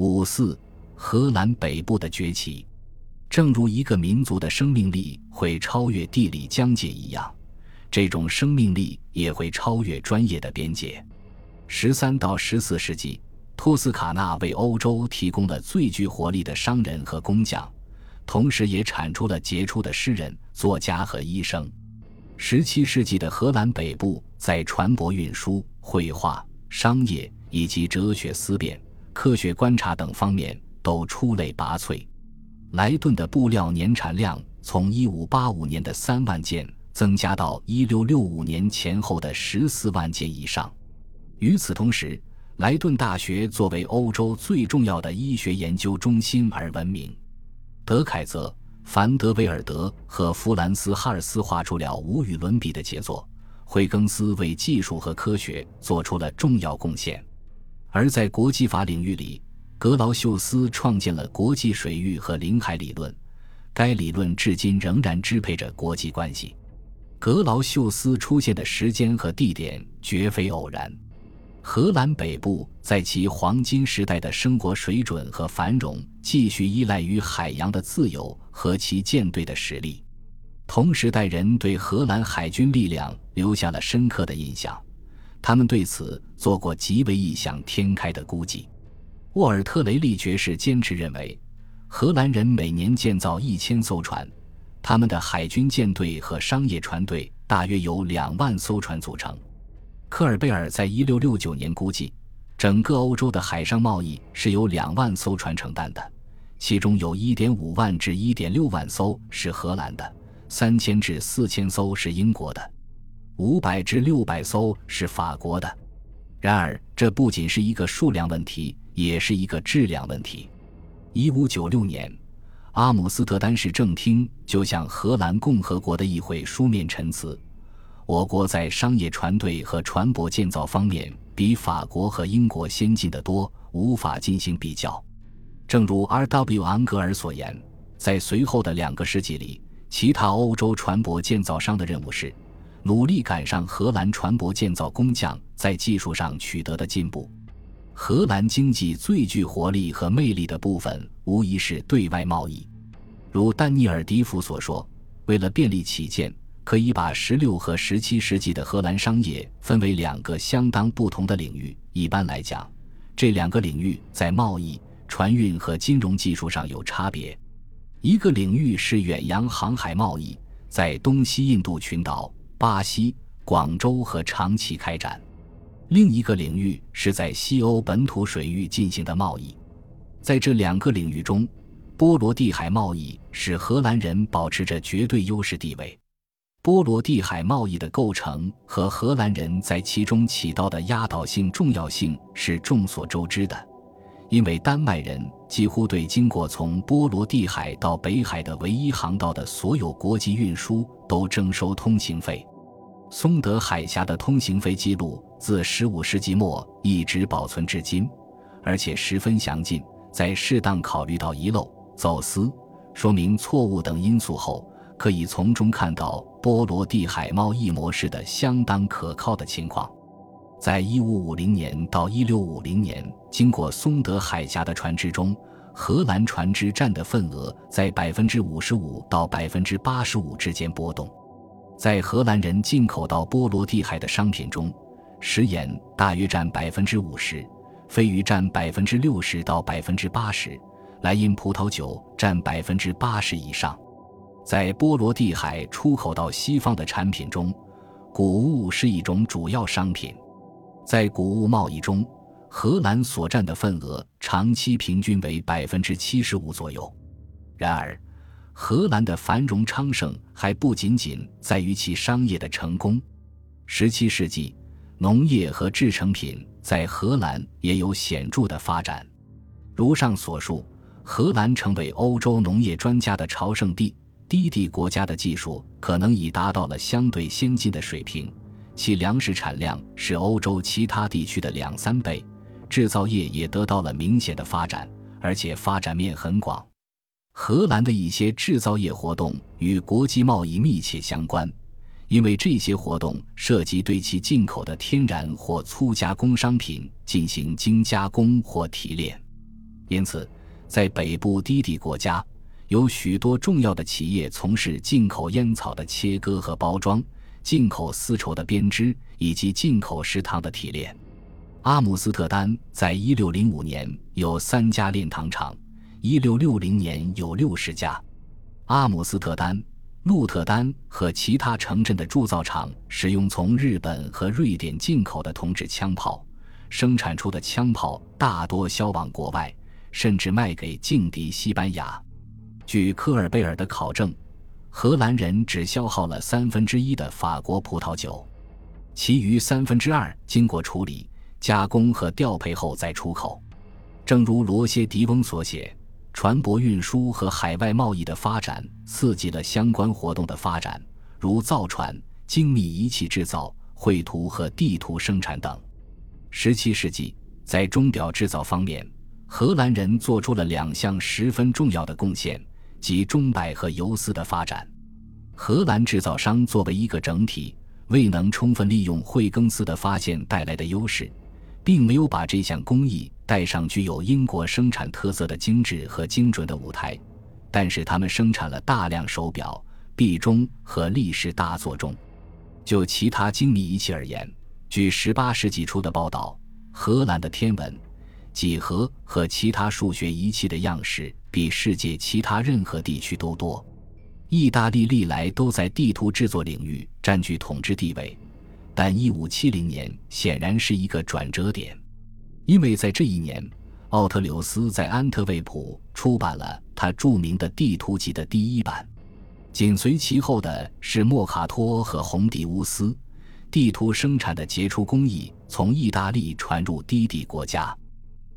五四，荷兰北部的崛起。正如一个民族的生命力会超越地理疆界一样，这种生命力也会超越专业的边界。十三到十四世纪，托斯卡纳为欧洲提供了最具活力的商人和工匠，同时也产出了杰出的诗人、作家和医生。十七世纪的荷兰北部在船舶运输、绘画、商业以及哲学思辨。科学观察等方面都出类拔萃。莱顿的布料年产量从1585年的3万件增加到1665年前后的14万件以上。与此同时，莱顿大学作为欧洲最重要的医学研究中心而闻名。德凯泽、凡德维尔德和弗兰斯·哈尔斯画出了无与伦比的杰作。惠更斯为技术和科学做出了重要贡献。而在国际法领域里，格劳秀斯创建了国际水域和领海理论，该理论至今仍然支配着国际关系。格劳秀斯出现的时间和地点绝非偶然。荷兰北部在其黄金时代的生活水准和繁荣，继续依赖于海洋的自由和其舰队的实力。同时代人对荷兰海军力量留下了深刻的印象。他们对此做过极为异想天开的估计。沃尔特雷利爵士坚持认为，荷兰人每年建造一千艘船，他们的海军舰队和商业船队大约由两万艘船组成。科尔贝尔在一六六九年估计，整个欧洲的海上贸易是由两万艘船承担的，其中有一点五万至一点六万艘是荷兰的，三千至四千艘是英国的。五百至六百艘是法国的，然而这不仅是一个数量问题，也是一个质量问题。一五九六年，阿姆斯特丹市政厅就向荷兰共和国的议会书面陈词：我国在商业船队和船舶建造方面比法国和英国先进的多，无法进行比较。正如 R.W. 昂格尔所言，在随后的两个世纪里，其他欧洲船舶建造商的任务是。努力赶上荷兰船舶建造工匠在技术上取得的进步。荷兰经济最具活力和魅力的部分，无疑是对外贸易。如丹尼尔·迪福所说：“为了便利起见，可以把16和17世纪的荷兰商业分为两个相当不同的领域。一般来讲，这两个领域在贸易、船运和金融技术上有差别。一个领域是远洋航海贸易，在东西印度群岛。”巴西、广州和长崎开展，另一个领域是在西欧本土水域进行的贸易。在这两个领域中，波罗的海贸易使荷兰人保持着绝对优势地位。波罗的海贸易的构成和荷兰人在其中起到的压倒性重要性是众所周知的，因为丹麦人几乎对经过从波罗的海到北海的唯一航道的所有国际运输都征收通行费。松德海峡的通行费记录自15世纪末一直保存至今，而且十分详尽。在适当考虑到遗漏、走私、说明错误等因素后，可以从中看到波罗的海贸易模式的相当可靠的情况。在1550年到1650年经过松德海峡的船只中，荷兰船只占的份额在55%到85%之间波动。在荷兰人进口到波罗的海的商品中，食盐大约占百分之五十，鲱鱼占百分之六十到百分之八十，莱茵葡萄酒占百分之八十以上。在波罗的海出口到西方的产品中，谷物是一种主要商品。在谷物贸易中，荷兰所占的份额长期平均为百分之七十五左右。然而，荷兰的繁荣昌盛还不仅仅在于其商业的成功。17世纪，农业和制成品在荷兰也有显著的发展。如上所述，荷兰成为欧洲农业专家的朝圣地。低地国家的技术可能已达到了相对先进的水平，其粮食产量是欧洲其他地区的两三倍，制造业也得到了明显的发展，而且发展面很广。荷兰的一些制造业活动与国际贸易密切相关，因为这些活动涉及对其进口的天然或粗加工商品进行精加工或提炼。因此，在北部低地国家，有许多重要的企业从事进口烟草的切割和包装、进口丝绸的编织以及进口食糖的提炼。阿姆斯特丹在一六零五年有三家炼糖厂，一六六零年有六十家。阿姆斯特丹、鹿特丹和其他城镇的铸造厂使用从日本和瑞典进口的铜制枪炮，生产出的枪炮大多销往国外。甚至卖给劲敌西班牙。据科尔贝尔的考证，荷兰人只消耗了三分之一的法国葡萄酒，其余三分之二经过处理、加工和调配后再出口。正如罗歇迪翁所写，船舶运输和海外贸易的发展刺激了相关活动的发展，如造船、精密仪器制造、绘图和地图生产等。十七世纪，在钟表制造方面。荷兰人做出了两项十分重要的贡献，即钟摆和游丝的发展。荷兰制造商作为一个整体，未能充分利用惠更斯的发现带来的优势，并没有把这项工艺带上具有英国生产特色的精致和精准的舞台。但是，他们生产了大量手表、壁钟和历史大座钟。就其他精密仪器而言，据18世纪初的报道，荷兰的天文。几何和其他数学仪器的样式比世界其他任何地区都多。意大利历来都在地图制作领域占据统治地位，但1570年显然是一个转折点，因为在这一年，奥特柳斯在安特卫普出版了他著名的地图集的第一版，紧随其后的是莫卡托和洪迪乌斯。地图生产的杰出工艺从意大利传入低地国家。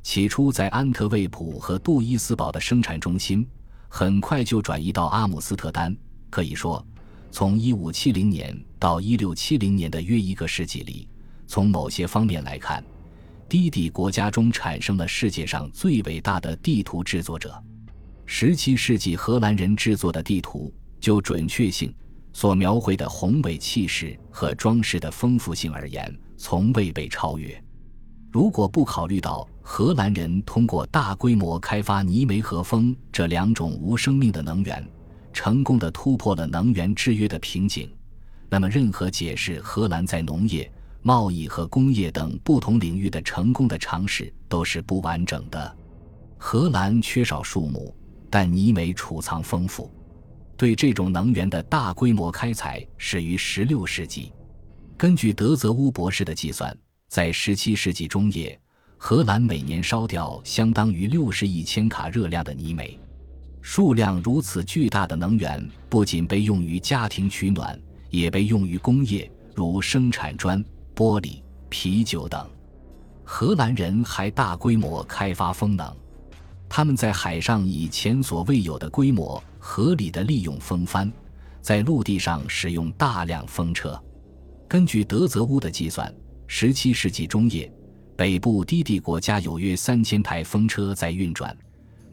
起初在安特卫普和杜伊斯堡的生产中心，很快就转移到阿姆斯特丹。可以说，从1570年到1670年的约一个世纪里，从某些方面来看，低地国家中产生了世界上最伟大的地图制作者。17世纪荷兰人制作的地图，就准确性、所描绘的宏伟气势和装饰的丰富性而言，从未被超越。如果不考虑到荷兰人通过大规模开发泥煤和风这两种无生命的能源，成功的突破了能源制约的瓶颈，那么任何解释荷兰在农业、贸易和工业等不同领域的成功的尝试都是不完整的。荷兰缺少树木，但泥煤储藏丰富。对这种能源的大规模开采始于16世纪。根据德泽乌博士的计算。在17世纪中叶，荷兰每年烧掉相当于60亿千卡热量的泥煤。数量如此巨大的能源，不仅被用于家庭取暖，也被用于工业，如生产砖、玻璃、啤酒等。荷兰人还大规模开发风能，他们在海上以前所未有的规模合理的利用风帆，在陆地上使用大量风车。根据德泽乌的计算。十七世纪中叶，北部低地国家有约三千台风车在运转，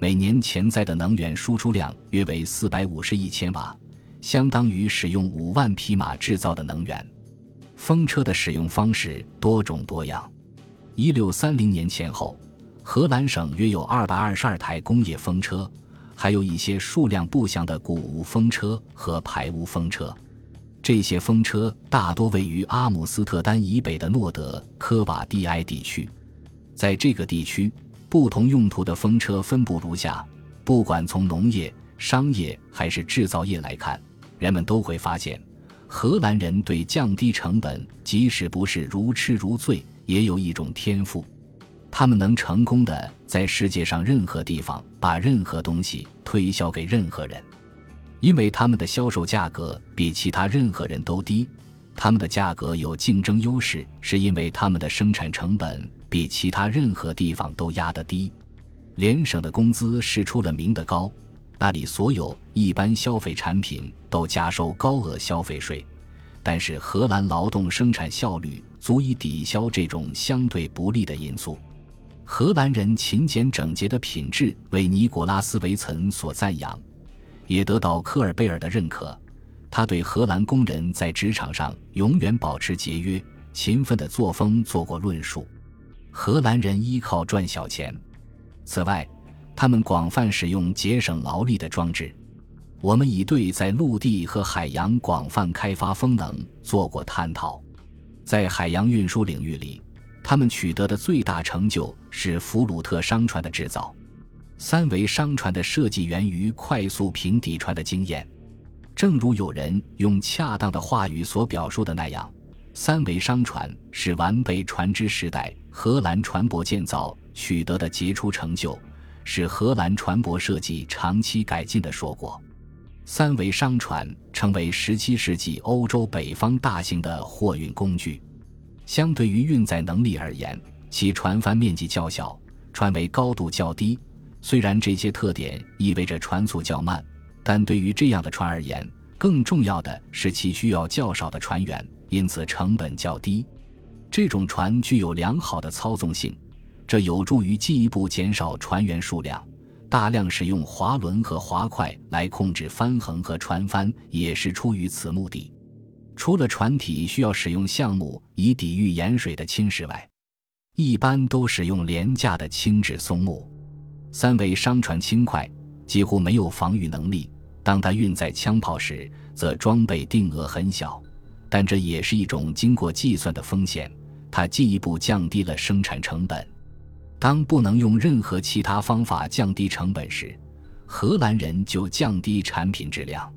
每年潜在的能源输出量约为四百五十亿千瓦，相当于使用五万匹马制造的能源。风车的使用方式多种多样。一六三零年前后，荷兰省约有二百二十二台工业风车，还有一些数量不详的谷物风车和排污风车。这些风车大多位于阿姆斯特丹以北的诺德科瓦蒂埃地区，在这个地区，不同用途的风车分布如下：不管从农业、商业还是制造业来看，人们都会发现，荷兰人对降低成本，即使不是如痴如醉，也有一种天赋。他们能成功的在世界上任何地方把任何东西推销给任何人。因为他们的销售价格比其他任何人都低，他们的价格有竞争优势，是因为他们的生产成本比其他任何地方都压得低。联省的工资是出了名的高，那里所有一般消费产品都加收高额消费税，但是荷兰劳动生产效率足以抵消这种相对不利的因素。荷兰人勤俭整洁的品质为尼古拉斯·维岑所赞扬。也得到科尔贝尔的认可。他对荷兰工人在职场上永远保持节约、勤奋的作风做过论述。荷兰人依靠赚小钱。此外，他们广泛使用节省劳力的装置。我们已对在陆地和海洋广泛开发风能做过探讨。在海洋运输领域里，他们取得的最大成就是弗鲁特商船的制造。三维商船的设计源于快速平底船的经验。正如有人用恰当的话语所表述的那样，三维商船是完备船只时代荷兰船舶建造取得的杰出成就，是荷兰船舶设计长期改进的硕果。三维商船成为17世纪欧洲北方大型的货运工具。相对于运载能力而言，其船帆面积较小，船桅高度较低。虽然这些特点意味着船速较慢，但对于这样的船而言，更重要的是其需要较少的船员，因此成本较低。这种船具有良好的操纵性，这有助于进一步减少船员数量。大量使用滑轮和滑块来控制帆横和船帆，也是出于此目的。除了船体需要使用橡木以抵御盐水的侵蚀外，一般都使用廉价的轻质松木。三维商船轻快，几乎没有防御能力。当它运载枪炮时，则装备定额很小，但这也是一种经过计算的风险。它进一步降低了生产成本。当不能用任何其他方法降低成本时，荷兰人就降低产品质量。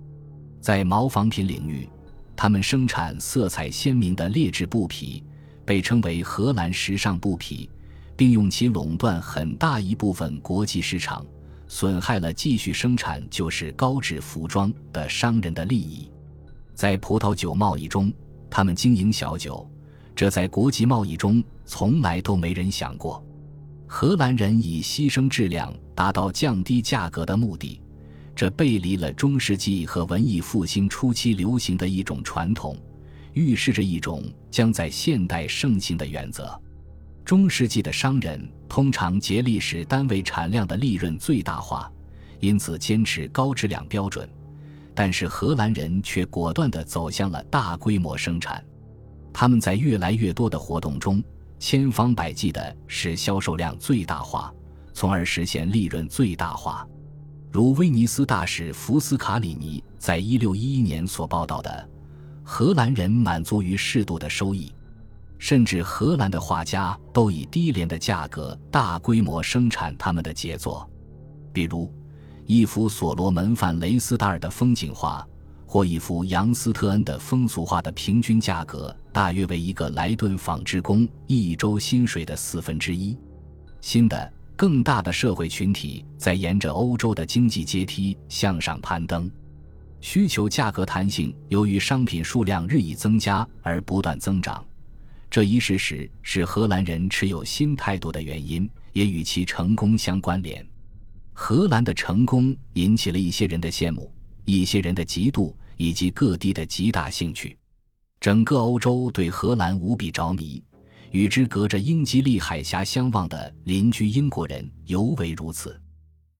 在毛纺品领域，他们生产色彩鲜明的劣质布匹，被称为荷兰时尚布匹，并用其垄断很大一部分国际市场，损害了继续生产就是高质服装的商人的利益。在葡萄酒贸易中，他们经营小酒，这在国际贸易中从来都没人想过。荷兰人以牺牲质量达到降低价格的目的，这背离了中世纪和文艺复兴初期流行的一种传统，预示着一种将在现代盛行的原则。中世纪的商人通常竭力使单位产量的利润最大化，因此坚持高质量标准。但是荷兰人却果断地走向了大规模生产，他们在越来越多的活动中。千方百计地使销售量最大化，从而实现利润最大化。如威尼斯大使福斯卡里尼在一六一一年所报道的，荷兰人满足于适度的收益，甚至荷兰的画家都以低廉的价格大规模生产他们的杰作，比如一幅所罗门范雷斯达尔的风景画。或一幅杨斯特恩的风俗画的平均价格大约为一个莱顿纺织工一周薪水的四分之一。新的、更大的社会群体在沿着欧洲的经济阶梯向上攀登，需求价格弹性由于商品数量日益增加而不断增长。这一事实是荷兰人持有新态度的原因，也与其成功相关联。荷兰的成功引起了一些人的羡慕，一些人的嫉妒。以及各地的极大兴趣，整个欧洲对荷兰无比着迷，与之隔着英吉利海峡相望的邻居英国人尤为如此。